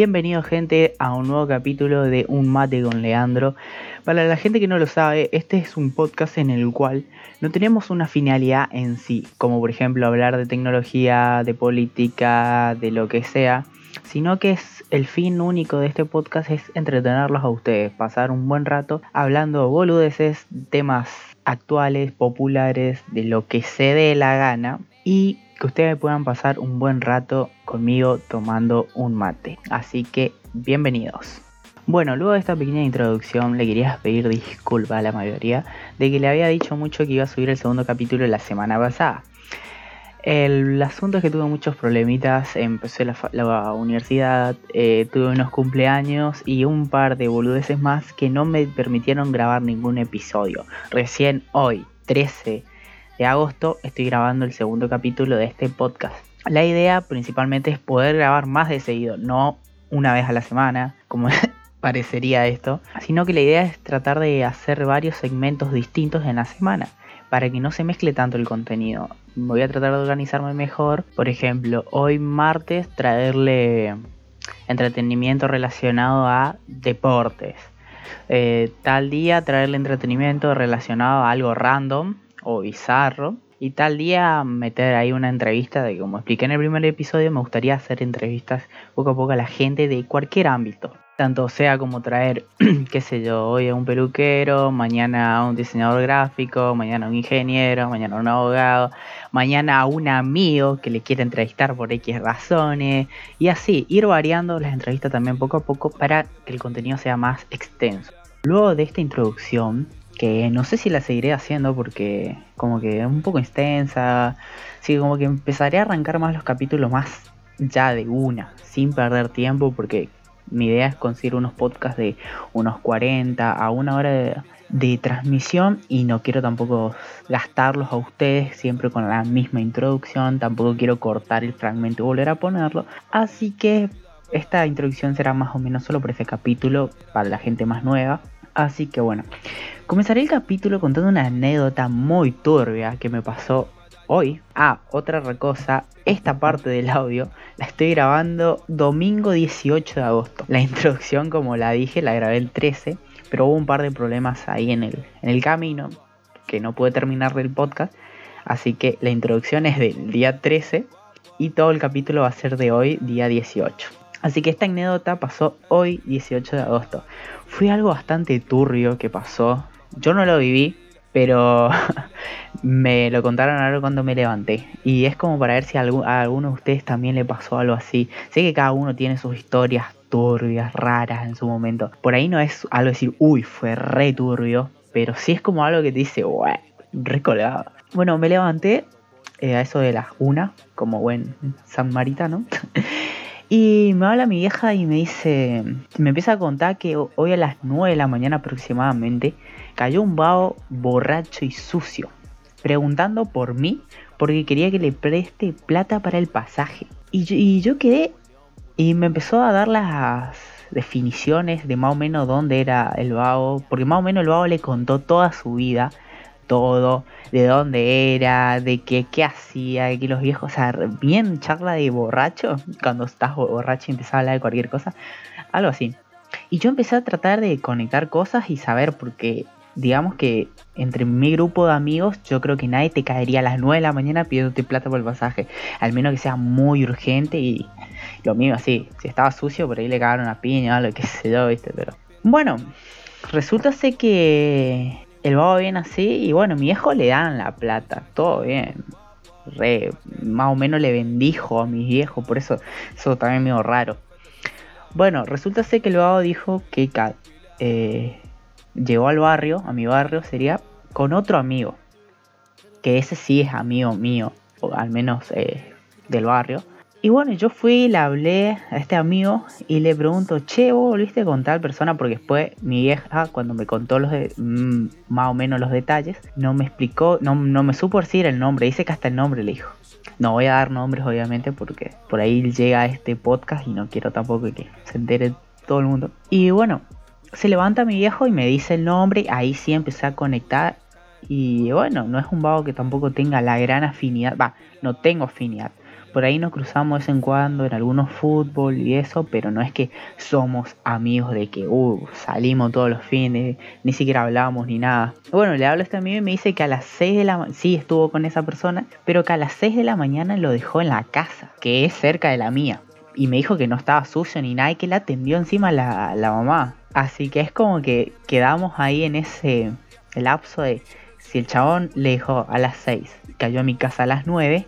Bienvenido gente a un nuevo capítulo de Un mate con Leandro. Para la gente que no lo sabe, este es un podcast en el cual no tenemos una finalidad en sí, como por ejemplo hablar de tecnología, de política, de lo que sea, sino que es el fin único de este podcast es entretenerlos a ustedes, pasar un buen rato hablando boludeces, temas actuales, populares, de lo que se dé la gana y que ustedes puedan pasar un buen rato conmigo tomando un mate. Así que bienvenidos. Bueno, luego de esta pequeña introducción le quería pedir disculpas a la mayoría de que le había dicho mucho que iba a subir el segundo capítulo la semana pasada. El asunto es que tuve muchos problemitas, empecé la, universidad, eh, tuve unos cumpleaños y un par de boludeces más que no me permitieron grabar ningún episodio. Recién hoy, 13 de agosto, estoy grabando el segundo capítulo de este podcast. La idea principalmente es poder grabar más de seguido, no una vez a la semana, como parecería esto, sino que la idea es tratar de hacer varios segmentos distintos en la semana para que no se mezcle tanto el contenido. Voy a tratar de organizarme mejor. Por ejemplo, hoy martes traerle entretenimiento relacionado a deportes. Eh, tal día traerle entretenimiento relacionado a algo random o bizarro. Y tal día meter ahí una entrevista de como expliqué en el primer episodio, me gustaría hacer entrevistas poco a poco a la gente de cualquier ámbito. Tanto sea como traer, qué sé yo, hoy a un peluquero, mañana a un diseñador gráfico, mañana a un ingeniero, mañana a un abogado, mañana a un amigo que le quiere entrevistar por X razones. Y así, ir variando las entrevistas también poco a poco para que el contenido sea más extenso. Luego de esta introducción, que no sé si la seguiré haciendo porque como que es un poco extensa, que como que empezaré a arrancar más los capítulos más ya de una, sin perder tiempo porque mi idea es conseguir unos podcasts de unos 40 a una hora de, de transmisión y no quiero tampoco gastarlos a ustedes siempre con la misma introducción, tampoco quiero cortar el fragmento y volver a ponerlo, así que esta introducción será más o menos solo por ese capítulo para la gente más nueva. Así que bueno, comenzaré el capítulo contando una anécdota muy turbia que me pasó hoy. Ah, otra cosa, esta parte del audio la estoy grabando domingo 18 de agosto. La introducción, como la dije, la grabé el 13, pero hubo un par de problemas ahí en el, en el camino que no pude terminar del podcast. Así que la introducción es del día 13 y todo el capítulo va a ser de hoy, día 18. Así que esta anécdota pasó hoy, 18 de agosto. Fue algo bastante turbio que pasó. Yo no lo viví, pero me lo contaron ahora cuando me levanté. Y es como para ver si a alguno de ustedes también le pasó algo así. Sé que cada uno tiene sus historias turbias, raras en su momento. Por ahí no es algo decir, uy, fue re turbio. Pero sí es como algo que te dice, wey, re colgado. Bueno, me levanté eh, a eso de las una, como buen samaritano. Y me habla mi vieja y me dice, me empieza a contar que ho- hoy a las 9 de la mañana aproximadamente cayó un vago borracho y sucio, preguntando por mí porque quería que le preste plata para el pasaje. Y yo, y yo quedé y me empezó a dar las definiciones de más o menos dónde era el vago, porque más o menos el vago le contó toda su vida, todo, de dónde era, de qué, qué hacía, de que los viejos, o sea, bien charla de borracho, cuando estás bo- borracho y empezás a hablar de cualquier cosa, algo así. Y yo empecé a tratar de conectar cosas y saber, porque digamos que entre mi grupo de amigos, yo creo que nadie te caería a las 9 de la mañana pidiéndote plata por el pasaje, al menos que sea muy urgente y lo mismo así, si estaba sucio por ahí le cagaron una piña o lo que sé yo, viste, pero... Bueno, resulta ser que el vago viene así y bueno, mi viejo le dan la plata, todo bien. Re, más o menos le bendijo a mi viejo, por eso eso también medio raro. Bueno, resulta ser que el vago dijo que eh, llegó al barrio, a mi barrio sería, con otro amigo. Que ese sí es amigo mío, o al menos eh, del barrio. Y bueno, yo fui, le hablé a este amigo y le pregunto, che, vos volviste con tal persona, porque después mi vieja, cuando me contó los de- mm, más o menos los detalles, no me explicó, no, no me supo decir el nombre, dice que hasta el nombre le dijo. No voy a dar nombres, obviamente, porque por ahí llega este podcast y no quiero tampoco que se entere todo el mundo. Y bueno, se levanta mi viejo y me dice el nombre, ahí sí empecé a conectar. Y bueno, no es un vago que tampoco tenga la gran afinidad, va, no tengo afinidad. Por ahí nos cruzamos de vez en cuando en algunos fútbol y eso, pero no es que somos amigos de que uh, salimos todos los fines, ni siquiera hablamos ni nada. Bueno, le hablo a este amigo y me dice que a las 6 de la mañana, sí estuvo con esa persona, pero que a las 6 de la mañana lo dejó en la casa, que es cerca de la mía. Y me dijo que no estaba sucio ni nada y que la atendió encima la, la mamá. Así que es como que quedamos ahí en ese lapso de si el chabón le dijo a las 6, cayó a mi casa a las 9,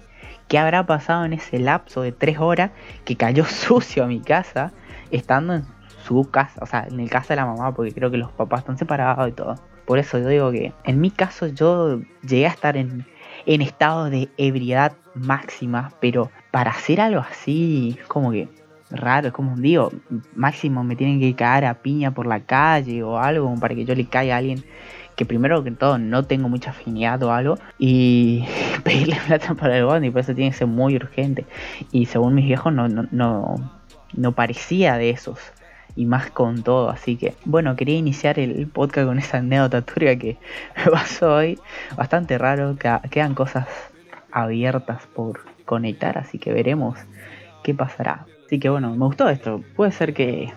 ¿qué habrá pasado en ese lapso de 3 horas que cayó sucio a mi casa estando en su casa, o sea, en el casa de la mamá, porque creo que los papás están separados y todo. Por eso yo digo que en mi caso yo llegué a estar en, en estado de ebriedad máxima, pero para hacer algo así, como que raro, es como digo, máximo me tienen que caer a piña por la calle o algo para que yo le caiga a alguien primero que todo no tengo mucha afinidad o algo y pedirle plata para el bondi, por eso tiene que ser muy urgente. Y según mis viejos no, no, no, no parecía de esos y más con todo. Así que, bueno, quería iniciar el podcast con esa anécdota turbia que me pasó hoy. Bastante raro, que quedan cosas abiertas por conectar, así que veremos qué pasará. Así que bueno, me gustó esto. Puede ser que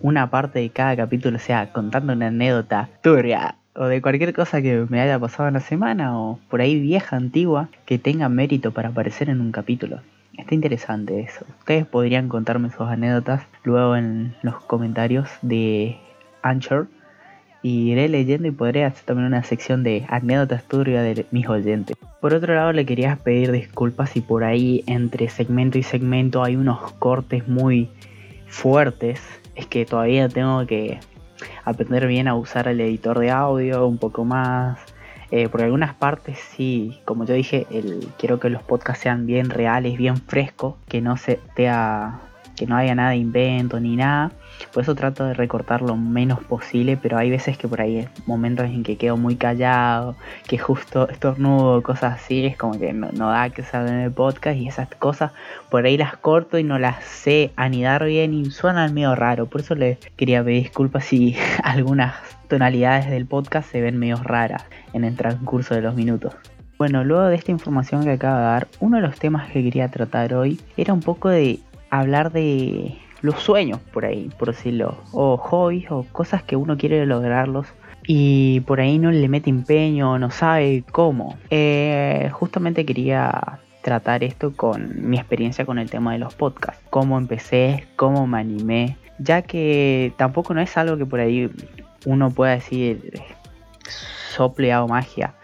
una parte de cada capítulo sea contando una anécdota turbia o de cualquier cosa que me haya pasado en la semana o por ahí vieja, antigua, que tenga mérito para aparecer en un capítulo. Está interesante eso. Ustedes podrían contarme sus anécdotas luego en los comentarios de Anchor. Y iré leyendo y podré hacer también una sección de anécdotas turbias de mis oyentes. Por otro lado, le quería pedir disculpas si por ahí entre segmento y segmento hay unos cortes muy fuertes. Es que todavía tengo que aprender bien a usar el editor de audio un poco más. Eh, por algunas partes sí, como yo dije, el, quiero que los podcasts sean bien reales, bien frescos, que no se a que no haya nada de invento ni nada. Por eso trato de recortar lo menos posible, pero hay veces que por ahí hay momentos en que quedo muy callado, que justo estornudo, cosas así, es como que no, da que salga en el podcast y esas cosas por ahí las corto y no las sé anidar bien y suenan medio raro. Por eso les quería pedir disculpas si algunas tonalidades del podcast se ven medio raras en el transcurso de los minutos. Bueno, luego de esta información que acabo de dar, uno de los temas que quería tratar hoy era un poco de hablar de los sueños por ahí, por decirlo, o hobbies o cosas que uno quiere lograrlos y por ahí no le mete empeño, no sabe cómo. Eh, justamente quería tratar esto con mi experiencia con el tema de los podcasts, cómo empecé, cómo me animé, ya que tampoco no es algo que por ahí uno pueda decir sople o magia,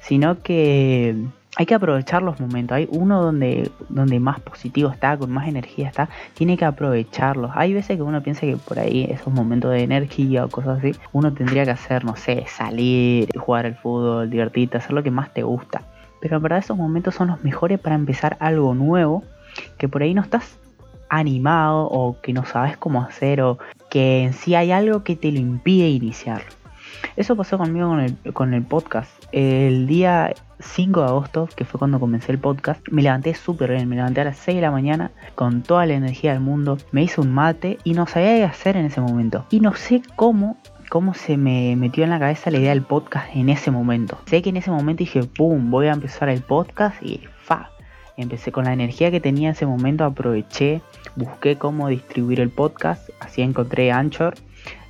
sino que hay que aprovechar los momentos. Hay uno donde, donde más positivo está, con más energía está, tiene que aprovecharlos. Hay veces que uno piensa que por ahí, esos momentos de energía o cosas así, uno tendría que hacer, no sé, salir, jugar al fútbol, divertirte, hacer lo que más te gusta. Pero en verdad esos momentos son los mejores para empezar algo nuevo, que por ahí no estás animado o que no sabes cómo hacer o que en sí hay algo que te lo impide iniciar. Eso pasó conmigo con el, podcast. El día 5 de agosto, que fue cuando comencé el podcast, me levanté súper bien, me levanté a las 6 de la mañana con toda la energía del mundo, me hice un mate y no sabía qué hacer en ese momento. Y no sé cómo cómo se me metió en la cabeza la idea del podcast en ese momento. Sé que en ese momento dije, ¡pum! Voy a empezar el podcast y ¡fa! Empecé con la energía que tenía en ese momento, aproveché, busqué cómo distribuir el podcast, así encontré Anchor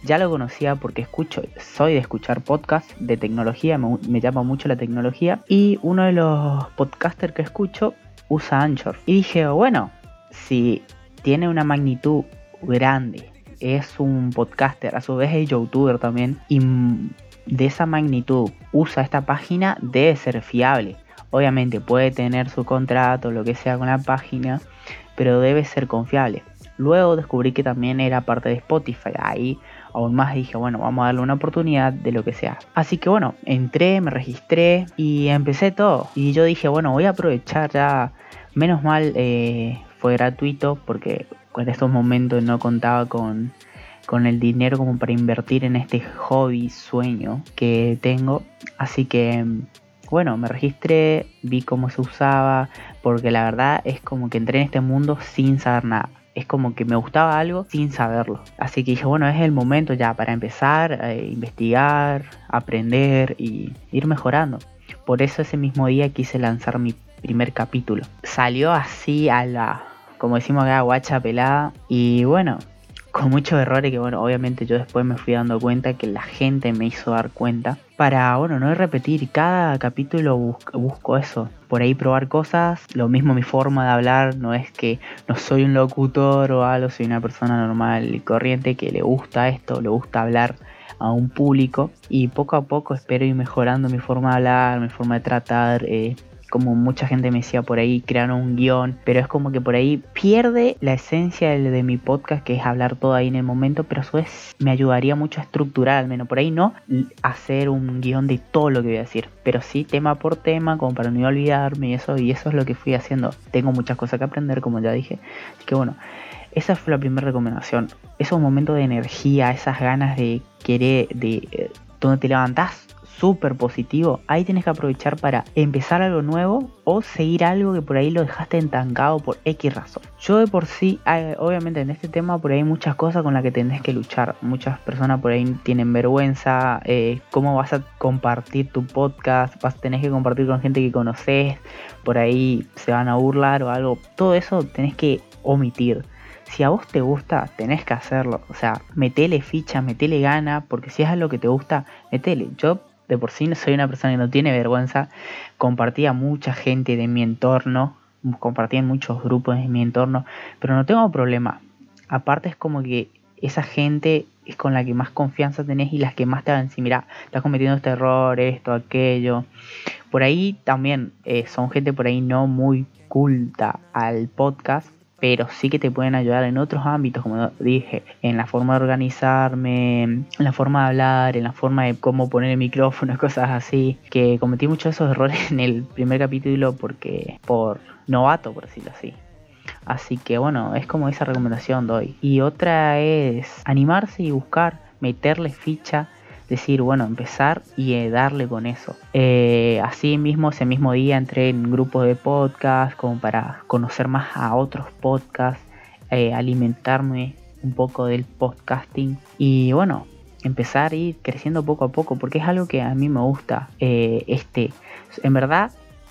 ya lo conocía porque escucho, soy de escuchar podcasts de tecnología, me, llama mucho la tecnología. Y uno de los podcasters que escucho usa Anchor. Y dije, bueno, si tiene una magnitud grande, es un podcaster, a su vez es youtuber también, y de esa magnitud usa esta página, debe ser fiable. Obviamente puede tener su contrato, lo que sea con la página, pero debe ser confiable. Luego descubrí que también era parte de Spotify. Ahí aún más dije, bueno, vamos a darle una oportunidad de lo que sea. Así que bueno, entré, me registré y empecé todo. Y yo dije, bueno, voy a aprovechar ya. Menos mal eh, fue gratuito porque en estos momentos no contaba con, con el dinero como para invertir en este hobby, sueño que tengo. Así que bueno, me registré, vi cómo se usaba, porque la verdad es como que entré en este mundo sin saber nada es como que me gustaba algo sin saberlo. Así que dije, bueno, es el momento ya para empezar a investigar, aprender y ir mejorando. Por eso ese mismo día quise lanzar mi primer capítulo. Salió así a la, como decimos acá, guacha pelada. Y bueno, con muchos errores que bueno, obviamente yo después me fui dando cuenta que la gente me hizo dar cuenta. Para, bueno, no repetir, cada capítulo busco eso, por ahí probar cosas, lo mismo mi forma de hablar, no es que no soy un locutor o algo, soy una persona normal y corriente que le gusta esto, le gusta hablar a un público y poco a poco espero ir mejorando mi forma de hablar, mi forma de tratar, eh, como mucha gente me decía por ahí, crearon un guion, pero es como que por ahí pierde la esencia de, mi podcast, que es hablar todo ahí en el momento, pero a su vez me ayudaría mucho a estructurar, al menos por ahí no hacer un guion de todo lo que voy a decir, pero sí tema por tema, como para no olvidarme y eso, y eso es lo que fui haciendo. Tengo muchas cosas que aprender, como ya dije, así que bueno. Esa fue la primera recomendación. Esos momentos de energía, esas ganas de querer, de eh, donde te levantás súper positivo, ahí tienes que aprovechar para empezar algo nuevo o seguir algo que por ahí lo dejaste entancado por X razón. Yo de por sí, obviamente en este tema por ahí hay muchas cosas con las que tenés que luchar. Muchas personas por ahí tienen vergüenza, eh, cómo vas a compartir tu podcast, vas a tener que compartir con gente que conoces, por ahí se van a burlar o algo. Todo eso tenés que omitir si a vos te gusta, tenés que hacerlo. O sea, metele ficha, metele gana, porque si es algo que te gusta, metele. Yo de por sí soy una persona que no tiene vergüenza, compartía mucha gente de mi entorno, compartía en muchos grupos de mi entorno, pero no tengo problema. Aparte es como que esa gente es con la que más confianza tenés y las que más te van a decir, mira, estás cometiendo este error, esto, aquello. Por ahí también eh, son gente por ahí no muy culta al podcast, pero sí que te pueden ayudar en otros ámbitos, como dije, en la forma de organizarme, en la forma de hablar, en la forma de cómo poner el micrófono, cosas así, que cometí muchos de esos errores en el primer capítulo porque por novato, por decirlo así. Así que bueno, es como esa recomendación doy. Y otra es animarse y buscar, meterle ficha decir, bueno, empezar y eh, darle con eso. Eh, así mismo, ese mismo día entré en grupos de podcast como para conocer más a otros podcasts, eh, alimentarme un poco del podcasting y bueno, empezar a ir creciendo poco a poco porque es algo que a mí me gusta. este, en verdad,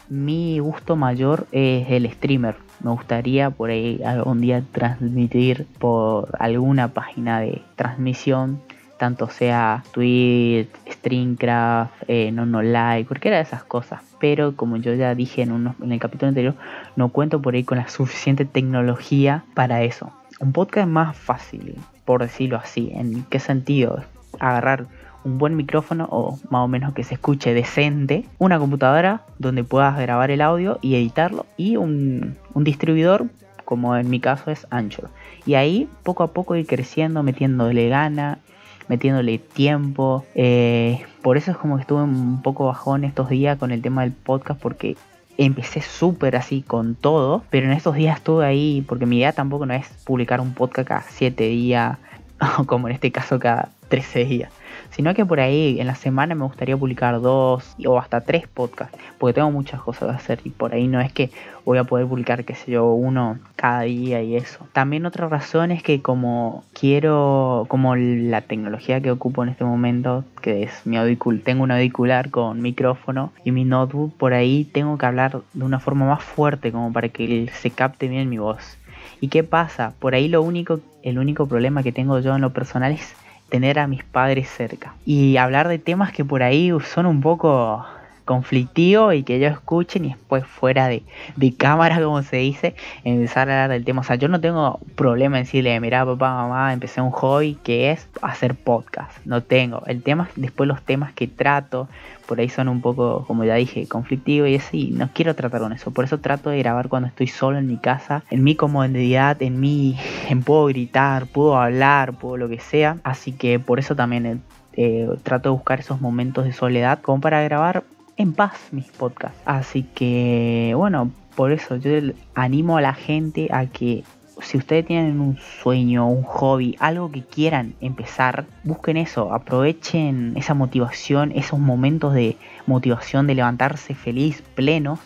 mi gusto mayor es el streamer. Me gustaría por ahí algún día transmitir por alguna página de transmisión tanto sea Twitch, Streamcraft, eh, no like, cualquiera de esas cosas. Pero como yo ya dije en, en el capítulo anterior, no cuento por ahí con la suficiente tecnología para eso. Un podcast es más fácil, por decirlo así. ¿En qué sentido? Agarrar un buen micrófono o más o menos que se escuche decente, una computadora donde puedas grabar el audio y editarlo y un, un distribuidor como en mi caso es Anchor. Y ahí poco a poco ir creciendo, metiéndole gana, metiéndole tiempo. Eh, por eso es como que estuve un poco bajón estos días con el tema del podcast porque empecé súper así con todo, pero en estos días estuve ahí porque mi idea tampoco no es publicar un podcast cada 7 días, o como en este caso cada 13 días sino que por ahí en la semana me gustaría publicar dos o hasta tres podcasts, porque tengo muchas cosas que hacer y por ahí no es que voy a poder publicar, qué sé yo, uno cada día y eso. También otra razón es que como quiero, como la tecnología que ocupo en este momento, que es mi auricular, tengo un auricular con micrófono y mi notebook, por ahí tengo que hablar de una forma más fuerte como para que se capte bien mi voz. ¿Y qué pasa? Por ahí lo único, el único problema que tengo yo en lo personal es tener a mis padres cerca. Y hablar de temas que por ahí son un poco conflictivos y que ellos escuchen y después fuera de, de, cámara, como se dice, empezar a hablar del tema. O sea, yo no tengo problema en decirle, mira papá, mamá, empecé un hobby que es hacer podcast. No tengo. El tema, después los temas que trato, por ahí son un poco, como ya dije, conflictivos y así, no quiero tratar con eso. Por eso trato de grabar cuando estoy solo en mi casa, en mi comodidad, en mi, en puedo gritar, puedo hablar, puedo lo que sea. Así que por eso también eh, trato de buscar esos momentos de soledad como para grabar en paz mis podcasts. Así que bueno, por eso yo animo a la gente a que si ustedes tienen un sueño, un hobby, algo que quieran empezar, busquen eso, aprovechen esa motivación, esos momentos de motivación de levantarse feliz, plenos,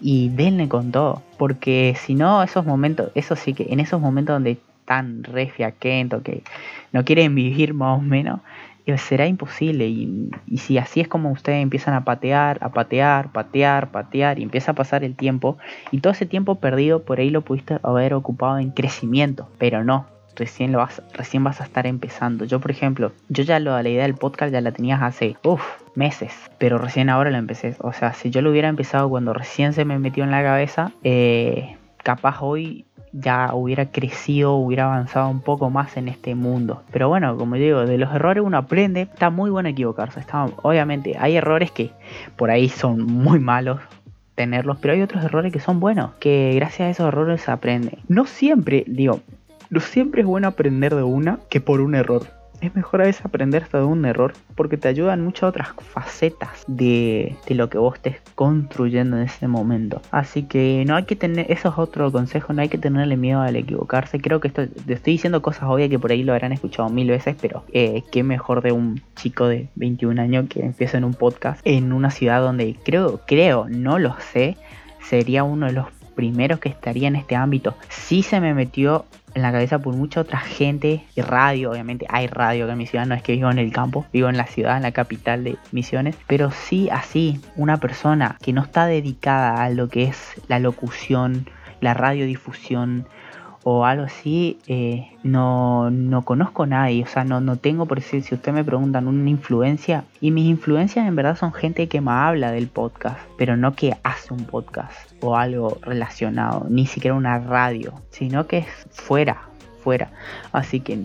y denle con todo. Porque si no, esos momentos, eso sí que en esos momentos donde están re fiaquentos, que no quieren vivir más o menos, será imposible. Y, si así es como ustedes empiezan a patear, a patear, patear, patear, y empieza a pasar el tiempo, y todo ese tiempo perdido por ahí lo pudiste haber ocupado en crecimiento, pero no. Recién, lo vas, recién vas a estar empezando. Yo, por ejemplo, yo ya lo, la idea del podcast ya la tenías hace uff, meses, pero recién ahora lo empecé. O sea, si yo lo hubiera empezado cuando recién se me metió en la cabeza, eh, capaz hoy ya hubiera crecido, hubiera avanzado un poco más en este mundo. Pero bueno, como digo, de los errores uno aprende. Está muy bueno equivocarse. Está, obviamente, hay errores que por ahí son muy malos tenerlos, pero hay otros errores que son buenos, que gracias a esos errores se aprende. No siempre, digo, no siempre es bueno aprender de una que por un error es mejor a veces aprender hasta de un error porque te ayudan muchas otras facetas de, lo que vos estés construyendo en ese momento. Así que no hay que tener, eso es otro consejo, no hay que tenerle miedo al equivocarse. Creo que esto, te estoy diciendo cosas obvias que por ahí lo habrán escuchado mil veces, pero eh, qué mejor de un chico de 21 años que empieza en un podcast en una ciudad donde creo, creo, no lo sé, sería uno de los primeros que estaría en este ámbito. Sí se me metió en la cabeza por mucha otra gente y radio, obviamente hay radio acá en mi ciudad, no es que vivo en el campo, vivo en la ciudad, en la capital de Misiones, pero sí así, una persona que no está dedicada a lo que es la locución, la radiodifusión, o algo así, eh, no, no conozco a nadie, o sea, no, no tengo, por decir, si ustedes me preguntan, una influencia, y mis influencias en verdad son gente que me habla del podcast, pero no que hace un podcast o algo relacionado, ni siquiera una radio, sino que es fuera, fuera. Así que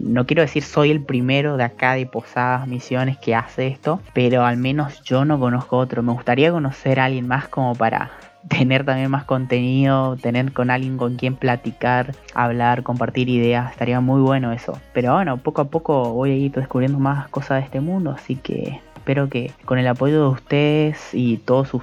no quiero decir soy el primero de acá de Posadas Misiones que hace esto, pero al menos yo no conozco otro. Me gustaría conocer a alguien más como para tener también más contenido, tener con alguien con quien platicar, hablar, compartir ideas, estaría muy bueno eso. Pero bueno, poco a poco voy a ir descubriendo más cosas de este mundo, así que espero que con el apoyo de ustedes y todos sus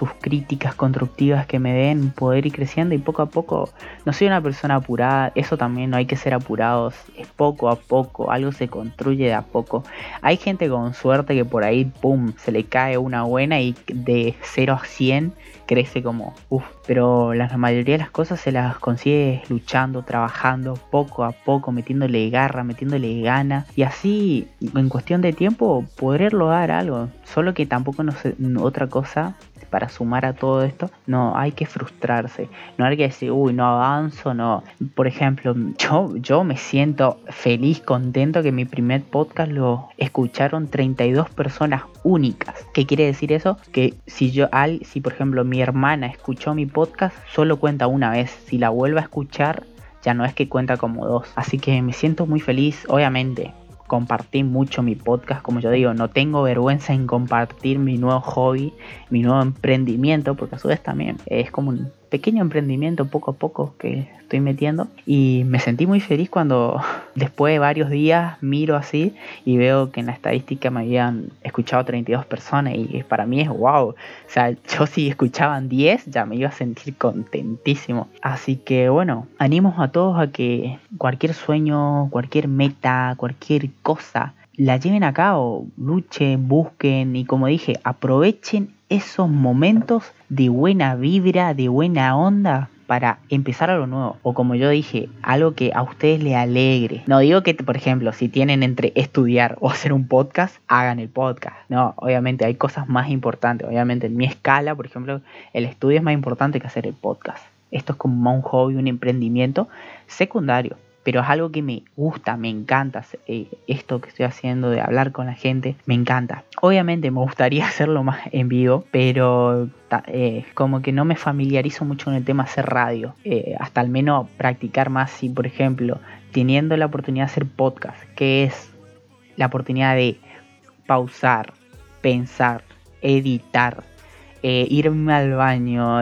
sus críticas constructivas que me den, poder ir creciendo y poco a poco, no soy una persona apurada, eso también no hay que ser apurados, es poco a poco, algo se construye de a poco. Hay gente con suerte que por ahí, pum, se le cae una buena y de 0 a 100 crece como, uff, pero la mayoría de las cosas se las consigue luchando, trabajando, poco a poco, metiéndole garra, metiéndole gana y así en cuestión de tiempo poder lograr algo, solo que tampoco no sé, otra cosa para sumar a todo esto, no hay que frustrarse, no hay que decir, uy, no avanzo, no. Por ejemplo, yo, yo me siento feliz, contento que mi primer podcast lo escucharon 32 personas únicas. ¿Qué quiere decir eso? Que si yo, al, si por ejemplo mi hermana escuchó mi podcast, solo cuenta una vez. Si la vuelve a escuchar, ya no es que cuenta como dos. Así que me siento muy feliz, obviamente compartí mucho mi podcast, como yo digo, no tengo vergüenza en compartir mi nuevo hobby, mi nuevo emprendimiento, porque a su vez también es como un pequeño emprendimiento poco a poco que estoy metiendo y me sentí muy feliz cuando después de varios días miro así y veo que en la estadística me habían escuchado 32 personas y para mí es wow, o sea, yo si escuchaban 10 ya me iba a sentir contentísimo. Así que bueno, animo a todos a que cualquier sueño, cualquier meta, cualquier cosa la lleven a cabo, luchen, busquen y como dije, aprovechen esos momentos de buena vibra, de buena onda para empezar algo nuevo. O como yo dije, algo que a ustedes les alegre. No digo que, por ejemplo, si tienen entre estudiar o hacer un podcast, hagan el podcast. No, obviamente hay cosas más importantes. Obviamente en mi escala, por ejemplo, el estudio es más importante que hacer el podcast. Esto es como un hobby, un emprendimiento secundario pero es algo que me gusta, me encanta eh, esto que estoy haciendo de hablar con la gente, me encanta. Obviamente me gustaría hacerlo más en vivo, pero eh, como que no me familiarizo mucho con el tema hacer radio, eh, hasta al menos practicar más si, por ejemplo, teniendo la oportunidad de hacer podcast, que es la oportunidad de pausar, pensar, editar, irme al baño,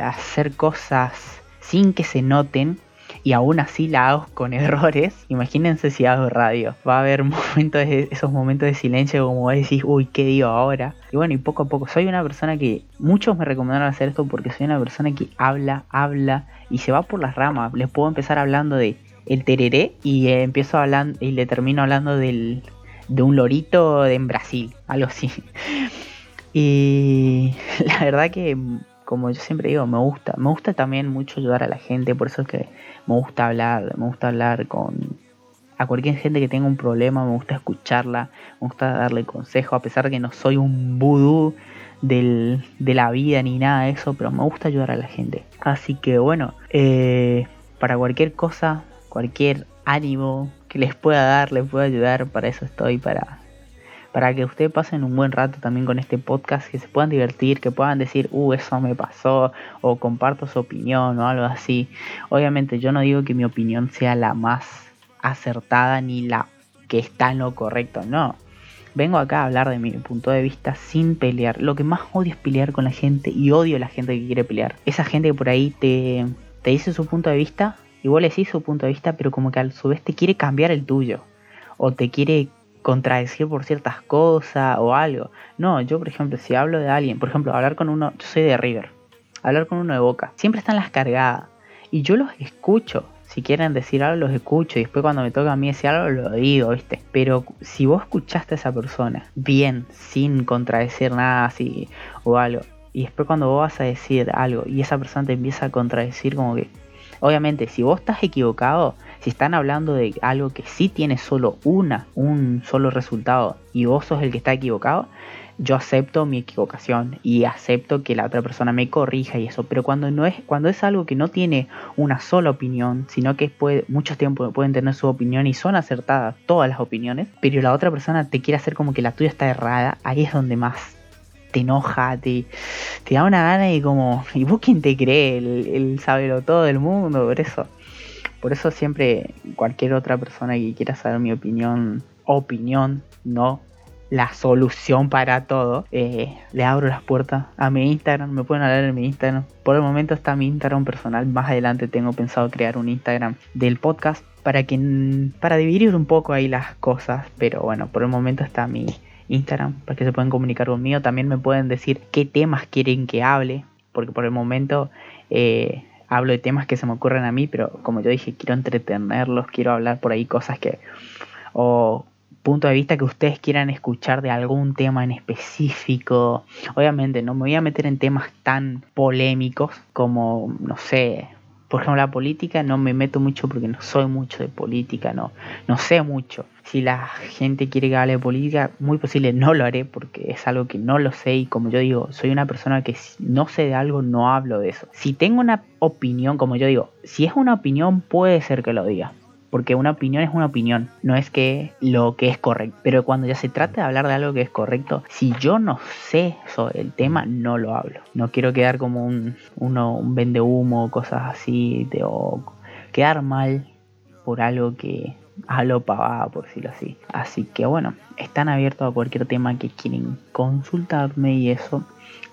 hacer cosas sin que se noten, y aún así la hago con errores, imagínense si hago radio. Va a haber momentos esos momentos de silencio como decís, uy, ¿qué digo ahora? Y bueno, y poco a poco, soy una persona que muchos me recomendaron hacer esto porque soy una persona que habla, habla y se va por las ramas. Les puedo empezar hablando de el tereré y empiezo hablando y le termino hablando del, de un lorito en Brasil, algo así. Y la verdad que, como yo siempre digo, me gusta. Me gusta también mucho ayudar a la gente, por eso es que me gusta hablar, me gusta hablar con a cualquier gente que tenga un problema, me gusta escucharla, me gusta darle consejo, a pesar de que no soy un vudú de la vida ni nada de eso, pero me gusta ayudar a la gente. Así que bueno, eh, para cualquier cosa, cualquier ánimo que les pueda dar, les pueda ayudar, para eso estoy, para, para que ustedes pasen un buen rato también con este podcast, que se puedan divertir, que puedan decir, uh, eso me pasó, o comparto su opinión o algo así. Obviamente yo no digo que mi opinión sea la más acertada ni la que está en lo correcto, no. Vengo acá a hablar de mi punto de vista sin pelear. Lo que más odio es pelear con la gente y odio a la gente que quiere pelear. Esa gente que por ahí te, dice su punto de vista, igual le decís su punto de vista, pero como que a su vez te quiere cambiar el tuyo. O te quiere contradecir por ciertas cosas o algo. No, yo por ejemplo, si hablo de alguien, por ejemplo, hablar con uno, yo soy de River, hablar con uno de Boca, siempre están las cargadas. Y yo los escucho, si quieren decir algo, los escucho. Y después cuando me toca a mí decir algo, lo digo, ¿viste? Pero si vos escuchaste a esa persona bien, sin contradecir nada así o algo, y después cuando vos vas a decir algo y esa persona te empieza a contradecir, como que. Obviamente, si vos estás equivocado, si están hablando de algo que sí tiene solo una, un solo resultado, y vos sos el que está equivocado, yo acepto mi equivocación y acepto que la otra persona me corrija y eso, pero cuando no es cuando es algo que no tiene una sola opinión, sino que muchos tiempos pueden tener su opinión y son acertadas todas las opiniones, pero la otra persona te quiere hacer como que la tuya está errada, ahí es donde más te enoja, te, da una gana y como, ¿y vos quién te cree? El, el saberlo todo del mundo, por eso. Por eso siempre cualquier otra persona que quiera saber mi opinión, opinión, no la solución para todo, eh, le abro las puertas a mi Instagram, me pueden hablar en mi Instagram. Por el momento está mi Instagram personal, más adelante tengo pensado crear un Instagram del podcast para que para dividir un poco ahí las cosas, pero bueno, por el momento está mi Instagram para que se puedan comunicar conmigo, también me pueden decir qué temas quieren que hable, porque por el momento eh, hablo de temas que se me ocurren a mí, pero como yo dije, quiero entretenerlos, quiero hablar por ahí cosas que o punto de vista que ustedes quieran escuchar de algún tema en específico. Obviamente no me voy a meter en temas tan polémicos como, no sé, por ejemplo la política no me meto mucho porque no soy mucho de política, no, no sé mucho. Si la gente quiere que hable de política, muy posible no lo haré porque es algo que no lo sé y como yo digo, soy una persona que no sé de algo, no hablo de eso. Si tengo una opinión, como yo digo, si es una opinión puede ser que lo diga, porque una opinión es una opinión, no es que lo que es correcto. Pero cuando ya se trata de hablar de algo que es correcto, si yo no sé sobre el tema, no lo hablo. No quiero quedar como un, uno, un vende humo, cosas así, de, o quedar mal por algo que a lo pavada, por decirlo así. Así que bueno, están abiertos a cualquier tema que quieren consultarme y eso.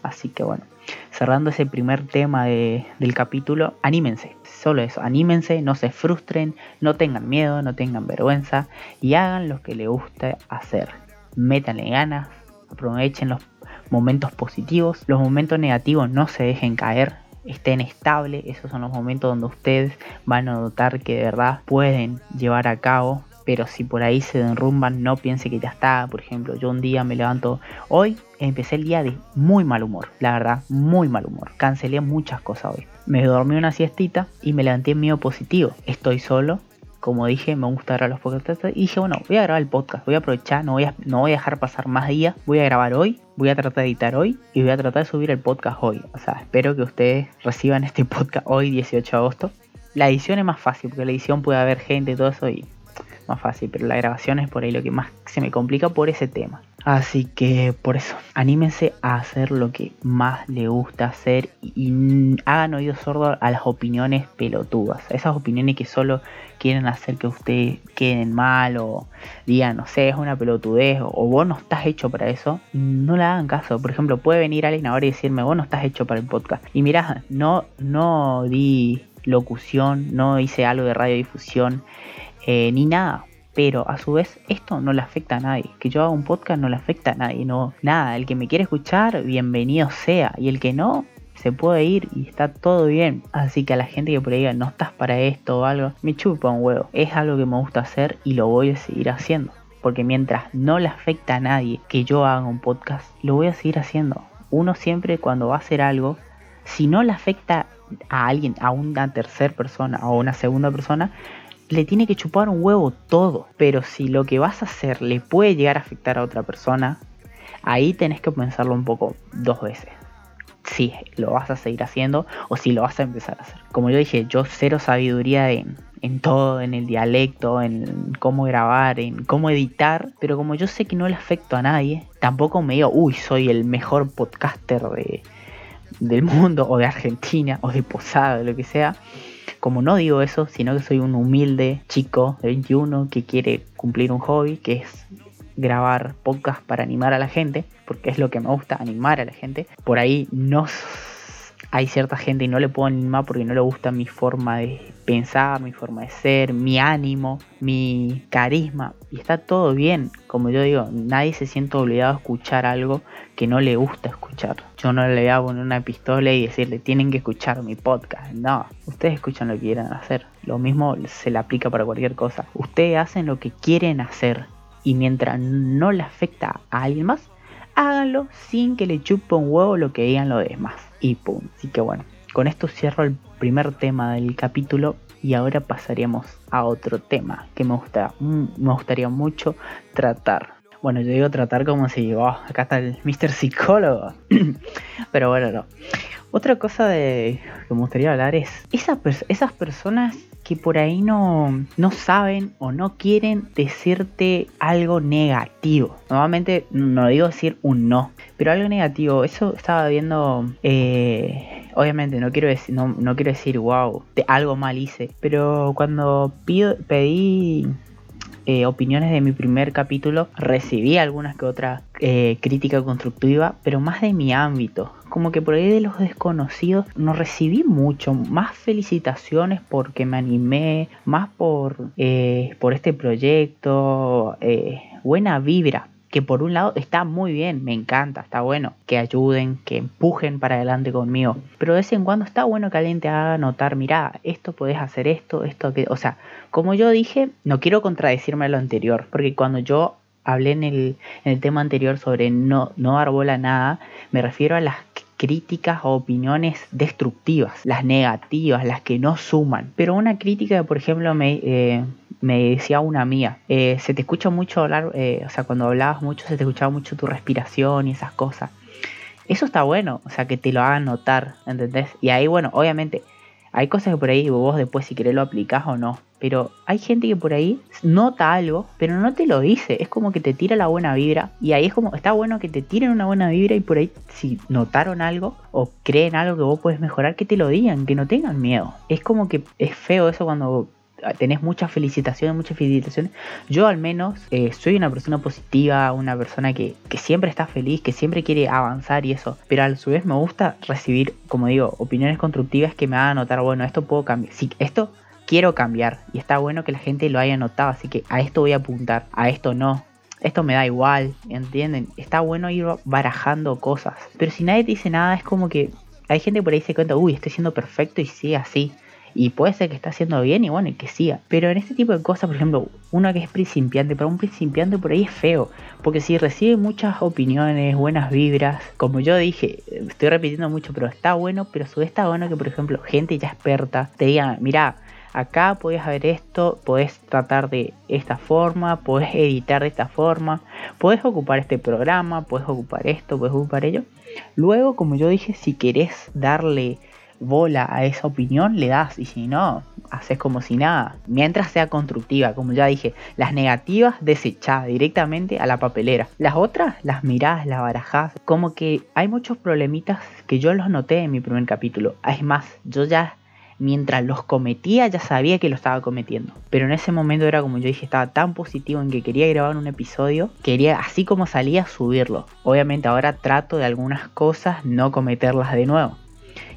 Así que bueno, cerrando ese primer tema del capítulo, anímense solo eso, anímense, no se frustren, no tengan miedo, no tengan vergüenza y hagan lo que les guste hacer. Métanle ganas, aprovechen los momentos positivos, los momentos negativos no se dejen caer, estén estables, esos son los momentos donde ustedes van a notar que de verdad pueden llevar a cabo pero si por ahí se derrumban, no piense que ya está. Por ejemplo, yo un día me levanto hoy, empecé el día de muy mal humor, la verdad, muy mal humor. Cancelé muchas cosas hoy. Me dormí una siestita y me levanté en mío positivo. Estoy solo, como dije, me gusta grabar los podcasts y dije, bueno, voy a grabar el podcast, voy a aprovechar, no voy a, no voy a dejar pasar más días, voy a grabar hoy, voy a tratar de editar hoy y voy a tratar de subir el podcast hoy. O sea, espero que ustedes reciban este podcast hoy, 18 de agosto. La edición es más fácil porque la edición puede haber gente y todo eso y más fácil, pero la grabación es por ahí lo que más se me complica por ese tema. Así que por eso, anímense a hacer lo que más le gusta hacer y, hagan oído sordo a las opiniones pelotudas, esas opiniones que solo quieren hacer que ustedes queden mal o digan, no sé, es una pelotudez o, vos no estás hecho para eso, no le hagan caso. Por ejemplo, puede venir alguien ahora y decirme, vos no estás hecho para el podcast. Y mirá, no, no di locución, no hice algo de radiodifusión eh, ni nada. Pero a su vez esto no le afecta a nadie. Que yo haga un podcast no le afecta a nadie. No, nada, el que me quiere escuchar, bienvenido sea. Y el que no, se puede ir y está todo bien. Así que a la gente que por ahí diga, no estás para esto o algo, me chupa un huevo. Es algo que me gusta hacer y lo voy a seguir haciendo. porque mientras no le afecta a nadie que yo haga un podcast, lo voy a seguir haciendo. Uno siempre cuando va a hacer algo, si no le afecta a alguien, a una tercera persona o a una segunda persona, le tiene que chupar un huevo todo. Pero si lo que vas a hacer le puede llegar a afectar a otra persona, ahí tenés que pensarlo un poco dos veces. Si lo vas a seguir haciendo o si lo vas a empezar a hacer. Como yo dije, yo cero sabiduría en, en todo, en el dialecto, en cómo grabar, en cómo editar, pero como yo sé que no le afecto a nadie, tampoco me digo, uy, soy el mejor podcaster de, del mundo o de Argentina o de Posada, de lo que sea. Como no digo eso, sino que soy un humilde chico de 21 que quiere cumplir un hobby, que es grabar podcast para animar a la gente, porque es lo que me gusta, animar a la gente. Por ahí no hay cierta gente y no le puedo animar porque no le gusta mi forma de pensar, mi forma de ser, mi ánimo, mi carisma. Y está todo bien. Como yo digo, nadie se siente obligado a escuchar algo que no le gusta escuchar. Yo no le voy a poner una pistola y decirle tienen que escuchar mi podcast. No, ustedes escuchan lo que quieran hacer. Lo mismo se le aplica para cualquier cosa. Ustedes hacen lo que quieren hacer. Y mientras no le afecta a alguien más, háganlo sin que le chupe un huevo lo que digan los demás. Y pum. Así que bueno, con esto cierro el primer tema del capítulo y ahora pasaríamos a otro tema que me, gusta, mm, me gustaría mucho tratar. Bueno, yo digo tratar como si, oh, acá está el Mr. Psicólogo. Pero bueno, no. Otra cosa de que me gustaría hablar es esas personas que por ahí no, no saben o no quieren decirte algo negativo. Normalmente no digo decir un no, pero algo negativo. Eso estaba viendo... Eh, obviamente no quiero decir, no, no quiero decir wow, algo mal hice. Pero cuando pido, pedí eh, opiniones de mi primer capítulo, recibí algunas que otras eh, crítica constructiva, pero más de mi ámbito. Como que por ahí de los desconocidos no recibí mucho, más felicitaciones porque me animé, más por, eh, por este proyecto, buena vibra que por un lado está muy bien, me encanta, está bueno que ayuden, que empujen para adelante conmigo, pero de vez en cuando está bueno que alguien te haga notar, mira, esto podés hacer esto, esto, que, o sea, como yo dije, no quiero contradecirme a lo anterior, porque cuando yo hablé en el, en el tema anterior sobre no, no dar bola a nada, me refiero a las críticas o opiniones destructivas, las negativas, las que no suman. Pero una crítica, por ejemplo, me, eh, me decía una mía, eh, se te escucha mucho hablar, eh, o sea, cuando hablabas mucho se te escuchaba mucho tu respiración y esas cosas. Eso está bueno, o sea, que te lo hagan notar, ¿entendés? Y ahí, bueno, obviamente, hay cosas que por ahí vos después si querés lo aplicás o no. Pero hay gente que por ahí nota algo, pero no te lo dice. Es como que te tira la buena vibra. Y ahí es como, está bueno que te tiren una buena vibra y por ahí si notaron algo o creen algo que vos puedes mejorar, que te lo digan, que no tengan miedo. Es como que es feo eso cuando tenés muchas felicitaciones, muchas felicitaciones. Yo al menos eh, soy una persona positiva, una persona que, siempre está feliz, que siempre quiere avanzar y eso. Pero a su vez me gusta recibir, como digo, opiniones constructivas que me hagan notar, bueno, esto puedo cambiar. Sí, esto quiero cambiar y está bueno que la gente lo haya notado, así que a esto voy a apuntar, a esto no. Esto me da igual, ¿entienden? Está bueno ir barajando cosas. Pero si nadie te dice nada, es como que hay gente por ahí se cuenta, uy, estoy siendo perfecto y sí, así. Y puede ser que está haciendo bien y bueno, y que siga. Pero en este tipo de cosas, por ejemplo, uno que es principiante, para un principiante por ahí es feo. Porque si recibe muchas opiniones, buenas vibras, como yo dije, estoy repitiendo mucho, pero está bueno, pero su vez está bueno que, por ejemplo, gente ya experta te diga, mira, acá puedes ver esto, puedes tratar de esta forma, puedes editar de esta forma, puedes ocupar este programa, puedes ocupar esto, puedes ocupar ello. Luego, como yo dije, si querés darle bola a esa opinión, le das. Y si no, haces como si nada. Mientras sea constructiva, como ya dije, las negativas desechadas directamente a la papelera. Las otras, las mirás, las barajás. Como que hay muchos problemitas que yo los noté en mi primer capítulo. Es más, yo ya mientras los cometía ya sabía que lo estaba cometiendo. Pero en ese momento era como yo dije, estaba tan positivo en que quería grabar un episodio, quería así como salía subirlo. Obviamente ahora trato de algunas cosas no cometerlas de nuevo.